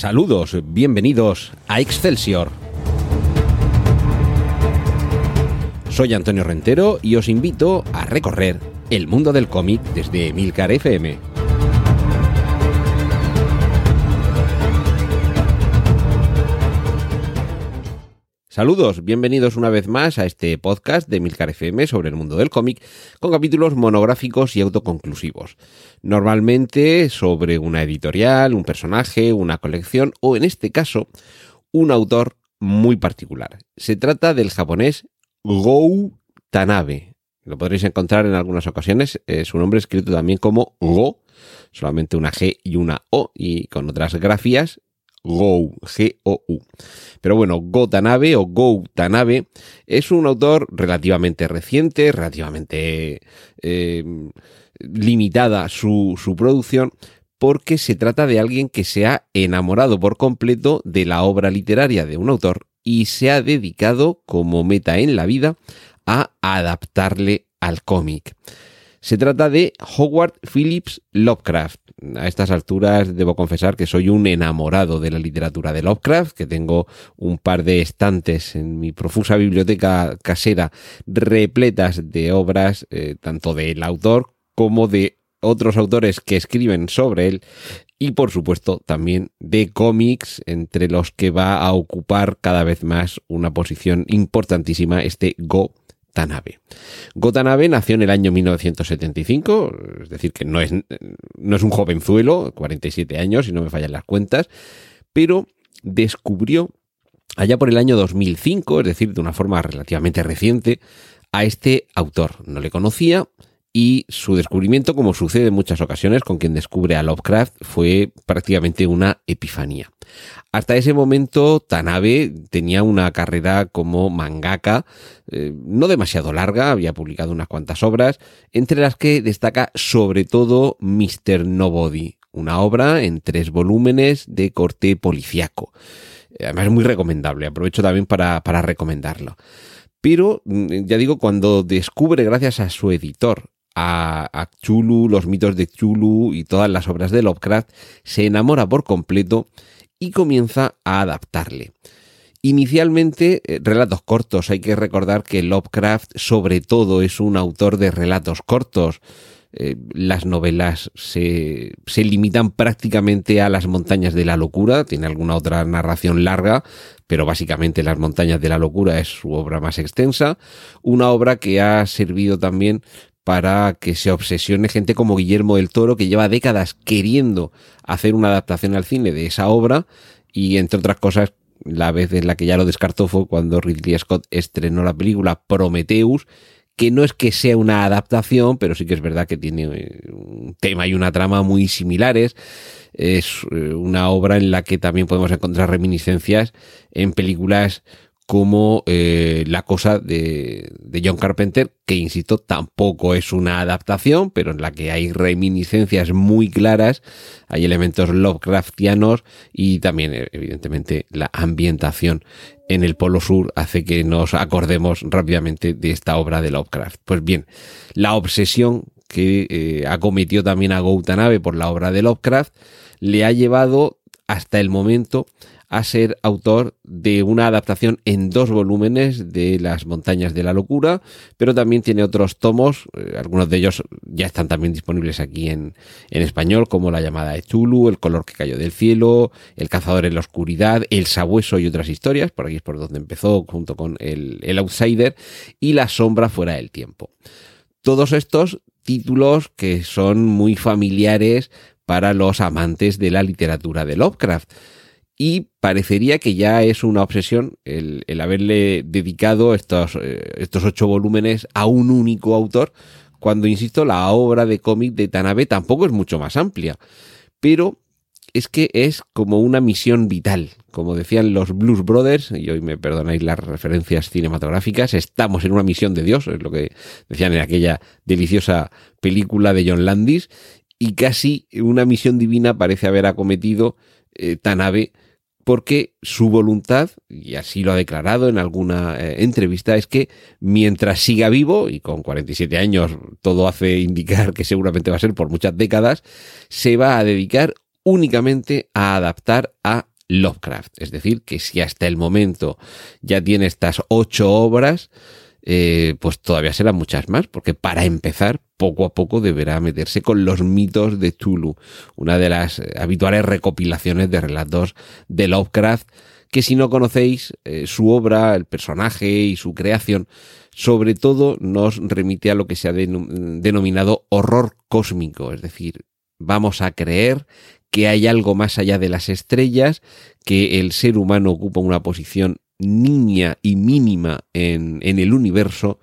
Saludos, bienvenidos a Excelsior. Soy Antonio Rentero y os invito a recorrer el mundo del cómic desde Milcar FM. Saludos, bienvenidos una vez más a este podcast de Milcar FM sobre el mundo del cómic, con capítulos monográficos y autoconclusivos. Normalmente sobre una editorial, un personaje, una colección o en este caso, un autor muy particular. Se trata del japonés Go Tanabe. Lo podréis encontrar en algunas ocasiones. su nombre escrito también como Go, solamente una G y una O, y con otras grafías Go, G-O-U. Pero bueno, Go Tanabe o Go Tanabe es un autor relativamente reciente, relativamente eh, limitada su, su producción, porque se trata de alguien que se ha enamorado por completo de la obra literaria de un autor y se ha dedicado como meta en la vida a adaptarle al cómic. Se trata de Howard Phillips Lovecraft. A estas alturas debo confesar que soy un enamorado de la literatura de Lovecraft, que tengo un par de estantes en mi profusa biblioteca casera repletas de obras eh, tanto del autor como de otros autores que escriben sobre él y por supuesto también de cómics entre los que va a ocupar cada vez más una posición importantísima este Go Tanabe. Gotanabe nació en el año 1975, es decir, que no es, no es un jovenzuelo, 47 años, si no me fallan las cuentas, pero descubrió allá por el año 2005, es decir, de una forma relativamente reciente, a este autor. No le conocía, y su descubrimiento, como sucede en muchas ocasiones con quien descubre a Lovecraft, fue prácticamente una epifanía. Hasta ese momento, Tanabe tenía una carrera como mangaka, eh, no demasiado larga, había publicado unas cuantas obras, entre las que destaca sobre todo Mr. Nobody, una obra en tres volúmenes de corte policiaco. Eh, además es muy recomendable, aprovecho también para, para recomendarlo. Pero, mm, ya digo, cuando descubre, gracias a su editor, a, Chulu, los mitos de Chulu y todas las obras de Lovecraft, se enamora por completo y comienza a adaptarle. Inicialmente, eh, relatos cortos. Hay que recordar que Lovecraft, sobre todo, es un autor de relatos cortos. Eh, las novelas se, se, limitan prácticamente a las montañas de la locura, tiene alguna otra narración larga, pero básicamente las montañas de la locura es su obra más extensa, una obra que ha servido también para que se obsesione gente como Guillermo del Toro, que lleva décadas queriendo hacer una adaptación al cine de esa obra, y entre otras cosas, la vez en la que ya lo descartó fue cuando Ridley Scott estrenó la película Prometheus, que no es que sea una adaptación, pero sí que es verdad que tiene eh, un tema y una trama muy similares. Es eh, una obra en la que también podemos encontrar reminiscencias en películas como eh, La cosa de, John Carpenter, que insisto, tampoco es una adaptación, pero en la que hay reminiscencias muy claras, hay elementos Lovecraftianos y también, eh, evidentemente, la ambientación en el Polo Sur hace que nos acordemos rápidamente de esta obra de Lovecraft. Pues bien, la obsesión que eh, acometió también a Gautanabe por la obra de Lovecraft le ha llevado hasta el momento a ser autor de una adaptación en dos volúmenes de Las montañas de la locura, pero también tiene otros tomos, eh, algunos de ellos ya están también disponibles aquí en, en español, como La llamada de Chulu, El color que cayó del cielo, El cazador en la oscuridad, El sabueso y otras historias, por aquí es por donde empezó junto con El, el Outsider, y La sombra fuera del tiempo. Todos estos títulos que son muy familiares para los amantes de la literatura de Lovecraft y parecería que ya es una obsesión el, haberle dedicado estos, eh, estos ocho volúmenes a un único autor, cuando, insisto, la obra de cómic de Tanabe tampoco es mucho más amplia. Pero es que es como una misión vital. Como decían los Blues Brothers, y hoy me perdonáis las referencias cinematográficas, estamos en una misión de Dios, es lo que decían en aquella deliciosa película de John Landis, y casi una misión divina parece haber acometido eh, Tanabe porque su voluntad, y así lo ha declarado en alguna eh, entrevista, es que mientras siga vivo, y con 47 años todo hace indicar que seguramente va a ser por muchas décadas, se va a dedicar únicamente a adaptar a Lovecraft. Es decir, que si hasta el momento ya tiene estas ocho obras, eh, pues todavía serán muchas más, porque para empezar, poco a poco deberá meterse con los mitos de Tulu, una de las eh, habituales recopilaciones de relatos de Lovecraft, que si no conocéis eh, su obra, el personaje y su creación, sobre todo nos remite a lo que se ha denominado horror cósmico, es decir, vamos a creer que hay algo más allá de las estrellas, que el ser humano ocupa una posición niña y mínima en, el universo,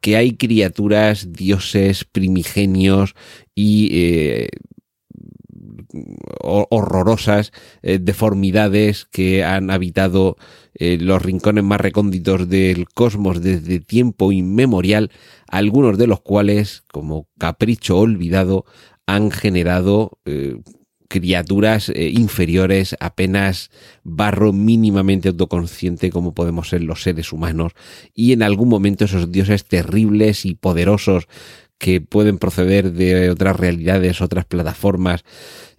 que hay criaturas, dioses, primigenios y eh, horrorosas eh, deformidades que han habitado eh, los rincones más recónditos del cosmos desde tiempo inmemorial, algunos de los cuales, como capricho olvidado, han generado criaturas eh, inferiores, apenas barro mínimamente autoconsciente como podemos ser los seres humanos. Y en algún momento esos dioses terribles y poderosos que pueden proceder de otras realidades, otras plataformas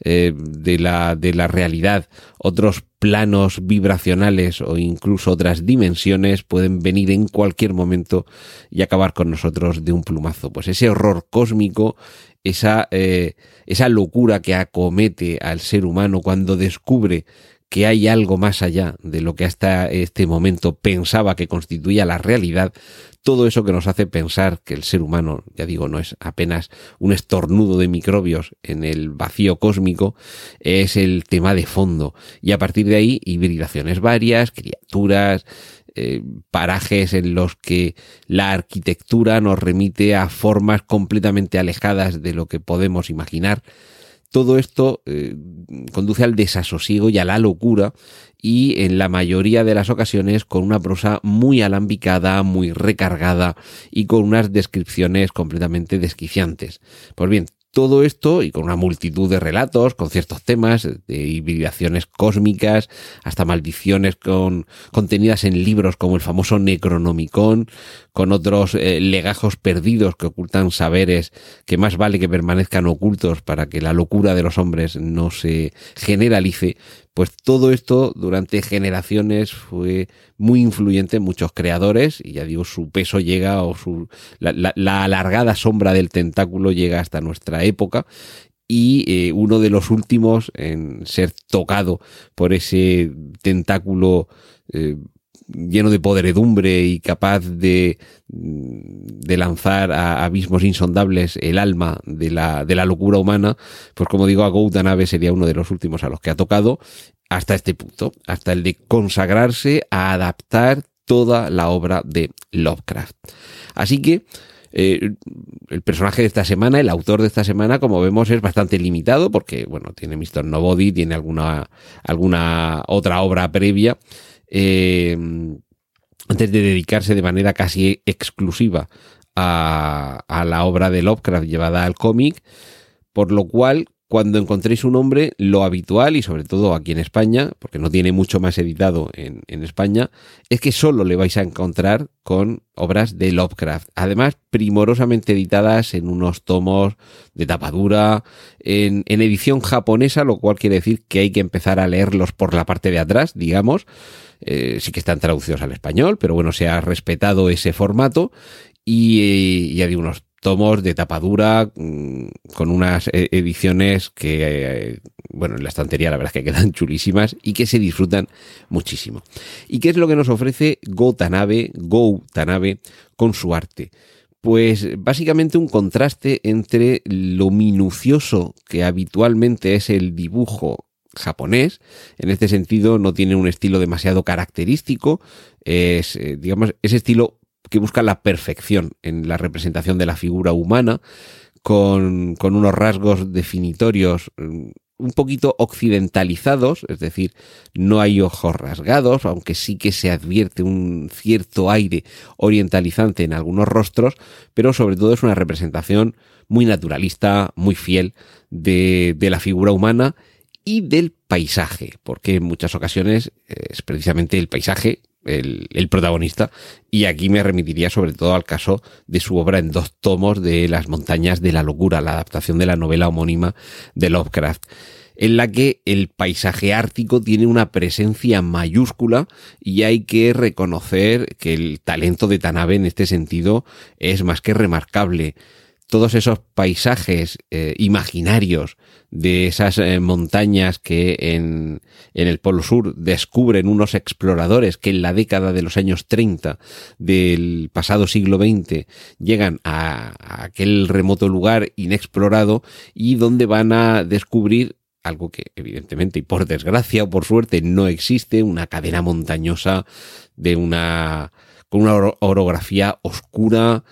eh, de, la, de la realidad, otros planos vibracionales o incluso otras dimensiones pueden venir en cualquier momento y acabar con nosotros de un plumazo. Pues ese horror cósmico esa, eh, esa locura que acomete al ser humano cuando descubre que hay algo más allá de lo que hasta este momento pensaba que constituía la realidad, todo eso que nos hace pensar que el ser humano, ya digo, no es apenas un estornudo de microbios en el vacío cósmico, es el tema de fondo. Y a partir de ahí, hibridaciones varias, criaturas, eh, parajes en los que la arquitectura nos remite a formas completamente alejadas de lo que podemos imaginar. Todo esto eh, conduce al desasosiego y a la locura y en la mayoría de las ocasiones con una prosa muy alambicada, muy recargada y con unas descripciones completamente desquiciantes. Pues bien, todo esto y con una multitud de relatos, con ciertos temas, de hibridaciones cósmicas, hasta maldiciones con, contenidas en libros como el famoso Necronomicon, con otros eh, legajos perdidos que ocultan saberes que más vale que permanezcan ocultos para que la locura de los hombres no se generalice, pues todo esto durante generaciones fue muy influyente en muchos creadores y ya digo, su peso llega o su, la, alargada sombra del tentáculo llega hasta nuestra época. Y eh, uno de los últimos en ser tocado por ese tentáculo eh, lleno de podredumbre y capaz de, de lanzar a abismos insondables el alma de la, de la locura humana, pues como digo, a Goutanabe sería uno de los últimos a los que ha tocado hasta este punto, hasta el de consagrarse a adaptar toda la obra de Lovecraft. Así que eh, el personaje de esta semana, el autor de esta semana, como vemos, es bastante limitado porque, bueno, tiene Mr. Nobody, tiene alguna, alguna otra obra previa eh, antes de dedicarse de manera casi exclusiva a, la obra de Lovecraft llevada al cómic, por lo cual cuando encontréis un nombre, lo habitual, y sobre todo aquí en España, porque no tiene mucho más editado en, España, es que solo le vais a encontrar con obras de Lovecraft. Además, primorosamente editadas en unos tomos de tapadura, en edición japonesa, lo cual quiere decir que hay que empezar a leerlos por la parte de atrás, digamos. Eh, sí que están traducidos al español, pero bueno, se ha respetado ese formato y, y hay unos tomos de tapadura mm, con unas e-, ediciones que, eh, bueno, en la estantería la verdad es que quedan chulísimas y que se disfrutan muchísimo. ¿Y qué es lo que nos ofrece Go Tanabe, Go Tanabe con su arte? Pues básicamente un contraste entre lo minucioso que habitualmente es el dibujo japonés. En este sentido no tiene un estilo demasiado característico. Es, eh, digamos, ese estilo que busca la perfección en la representación de la figura humana, con, con unos rasgos definitorios mm, un poquito occidentalizados, es decir, no hay ojos rasgados, aunque sí que se advierte un cierto aire orientalizante en algunos rostros, pero sobre todo es una representación muy naturalista, muy fiel de, de la figura humana y del paisaje, porque en muchas ocasiones es precisamente el paisaje el, protagonista, y aquí me remitiría sobre todo al caso de su obra en dos tomos de Las montañas de la locura, la adaptación de la novela homónima de Lovecraft. en la que el paisaje ártico tiene una presencia mayúscula y hay que reconocer que el talento de Tanabe en este sentido es más que remarcable todos esos paisajes eh, imaginarios de esas eh, montañas que en, el Polo Sur descubren unos exploradores que en la década de los años 30 del pasado siglo XX llegan a, a aquel remoto lugar inexplorado y donde van a descubrir algo que evidentemente y por desgracia o por suerte no existe, una cadena montañosa de una con una orografía oscura,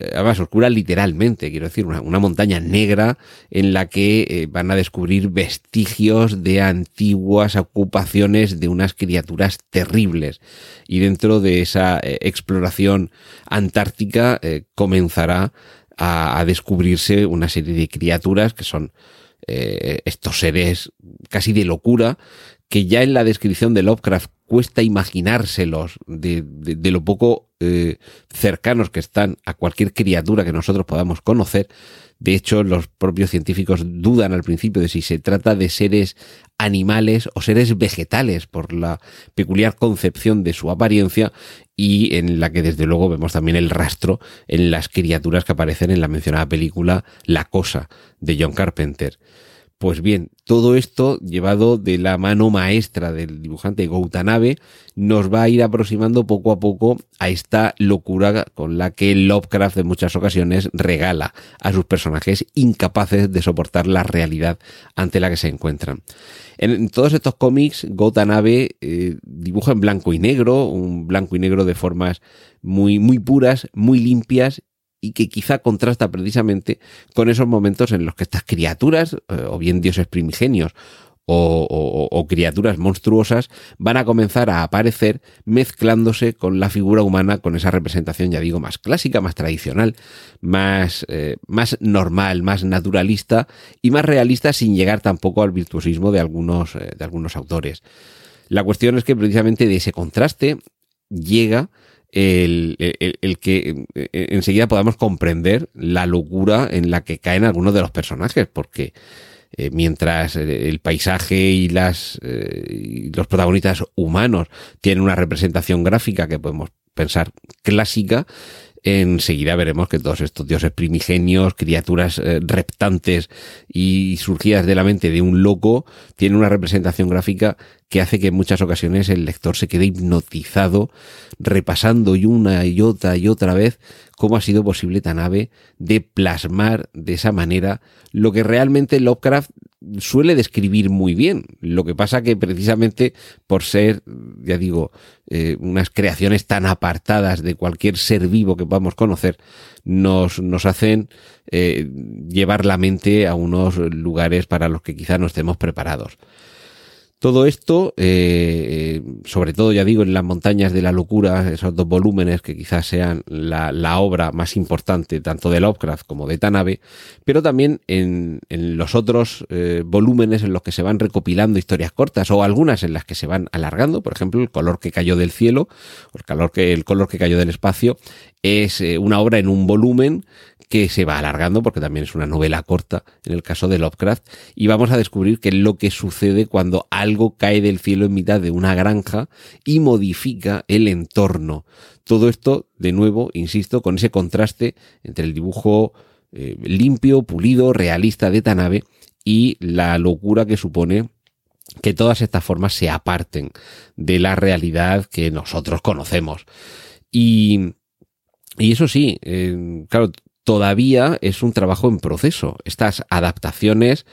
además oscura literalmente, quiero decir, una, montaña negra en la que eh, van a descubrir vestigios de antiguas ocupaciones de unas criaturas terribles. Y dentro de esa eh, exploración antártica comenzará a, a, descubrirse una serie de criaturas que son estos seres casi de locura que ya en la descripción de Lovecraft cuesta imaginárselos de, de, lo poco eh, cercanos que están a cualquier criatura que nosotros podamos conocer. De hecho, los propios científicos dudan al principio de si se trata de seres animales o seres vegetales por la peculiar concepción de su apariencia y en la que desde luego vemos también el rastro en las criaturas que aparecen en la mencionada película La Cosa de John Carpenter. Pues bien, todo esto llevado de la mano maestra del dibujante Goutanabe nos va a ir aproximando poco a poco a esta locura con la que Lovecraft en muchas ocasiones regala a sus personajes incapaces de soportar la realidad ante la que se encuentran. En, todos estos cómics, Goutanabe eh, dibuja en blanco y negro, un blanco y negro de formas muy, muy puras, muy limpias y que quizá contrasta precisamente con esos momentos en los que estas criaturas, eh, o bien dioses primigenios, o, o, o, criaturas monstruosas van a comenzar a aparecer mezclándose con la figura humana, con esa representación, ya digo, más clásica, más tradicional, más, eh, más normal, más naturalista y más realista sin llegar tampoco al virtuosismo de algunos, eh, de algunos autores. La cuestión es que precisamente de ese contraste llega el, el, el, que eh, enseguida podamos comprender la locura en la que caen algunos de los personajes, porque eh, mientras el paisaje y las eh, y los protagonistas humanos tienen una representación gráfica que podemos pensar clásica, enseguida veremos que todos estos dioses primigenios, criaturas eh, reptantes y surgidas de la mente de un loco, tienen una representación gráfica que hace que en muchas ocasiones el lector se quede hipnotizado repasando y una y otra y otra vez cómo ha sido posible tan ave de plasmar de esa manera lo que realmente Lovecraft suele describir muy bien. Lo que pasa que precisamente por ser, ya digo, eh, unas creaciones tan apartadas de cualquier ser vivo que podamos conocer, nos, nos hacen eh, llevar la mente a unos lugares para los que quizá no estemos preparados. Todo esto, eh, sobre todo, ya digo, en las montañas de la locura, esos dos volúmenes que quizás sean la, obra más importante tanto de Lovecraft como de Tanabe, pero también en, los otros eh, volúmenes en los que se van recopilando historias cortas o algunas en las que se van alargando, por ejemplo, El color que cayó del cielo, el, calor que, el color que cayó del espacio, es eh, una obra en un volumen que se va alargando porque también es una novela corta en el caso de Lovecraft y vamos a descubrir qué es lo que sucede cuando algo cae del cielo en mitad de una granja y modifica el entorno. Todo esto, de nuevo, insisto, con ese contraste entre el dibujo eh, limpio, pulido, realista de Tanabe y la locura que supone que todas estas formas se aparten de la realidad que nosotros conocemos. Y, y eso sí, eh, claro, todavía es un trabajo en proceso. Estas adaptaciones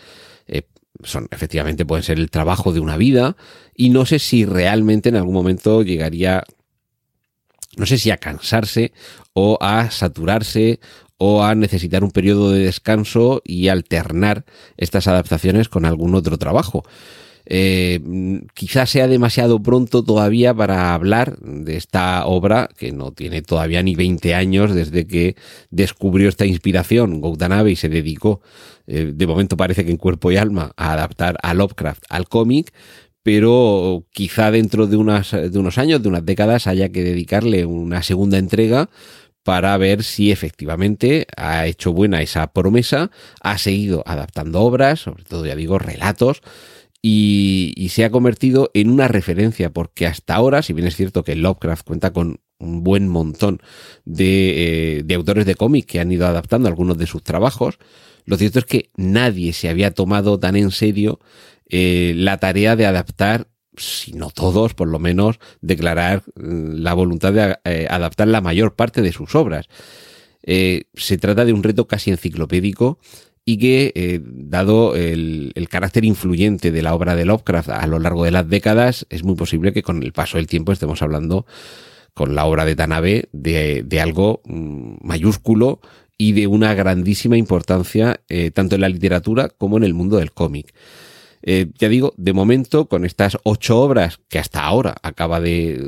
eh, son efectivamente pueden ser el trabajo de una vida y no sé si realmente en algún momento llegaría no sé si a cansarse o a saturarse o a necesitar un periodo de descanso y alternar estas adaptaciones con algún otro trabajo. Eh, quizás sea demasiado pronto todavía para hablar de esta obra que no tiene todavía ni 20 años desde que descubrió esta inspiración. Gautanabe y se dedicó, eh, de momento parece que en cuerpo y alma, a adaptar a Lovecraft al cómic, pero quizá dentro de, unas, de unos años, de unas décadas, haya que dedicarle una segunda entrega para ver si efectivamente ha hecho buena esa promesa, ha seguido adaptando obras, sobre todo ya digo relatos, y, se ha convertido en una referencia, porque hasta ahora, si bien es cierto que Lovecraft cuenta con un buen montón de, eh, de autores de cómic que han ido adaptando algunos de sus trabajos, lo cierto es que nadie se había tomado tan en serio eh, la tarea de adaptar, si no todos, por lo menos declarar mm, la voluntad de eh, adaptar la mayor parte de sus obras. Eh, se trata de un reto casi enciclopédico y que, dado el, carácter influyente de la obra de Lovecraft a lo largo de las décadas, es muy posible que con el paso del tiempo estemos hablando con la obra de Tanabe de, de algo mm, mayúsculo y de una grandísima importancia eh, tanto en la literatura como en el mundo del cómic. Eh, ya digo, de momento, con estas ocho obras que hasta ahora acaba de,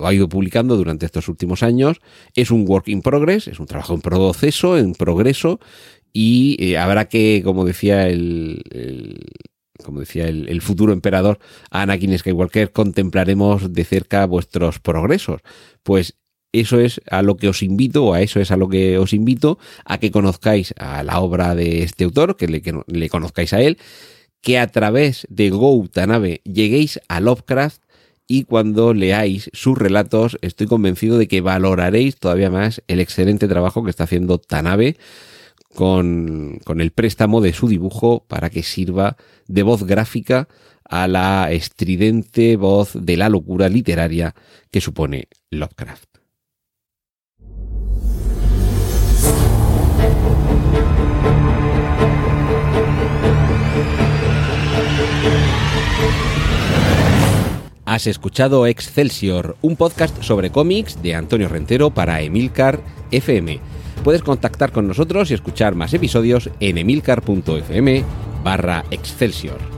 ha ido publicando durante estos últimos años, es un work in progress, es un trabajo en proceso, en progreso, y eh, habrá que, como decía el, como decía el, futuro emperador Anakin Skywalker, contemplaremos de cerca vuestros progresos. Pues eso es a lo que os invito, a eso es a lo que os invito, a que conozcáis a la obra de este autor, que le, que le conozcáis a él, que a través de Go Tanabe lleguéis a Lovecraft y cuando leáis sus relatos estoy convencido de que valoraréis todavía más el excelente trabajo que está haciendo Tanabe con, el préstamo de su dibujo para que sirva de voz gráfica a la estridente voz de la locura literaria que supone Lovecraft. Has escuchado Excelsior, un podcast sobre cómics de Antonio Rentero para Emilcar FM. Puedes contactar con nosotros y escuchar más episodios en emilcar.fm barra Excelsior.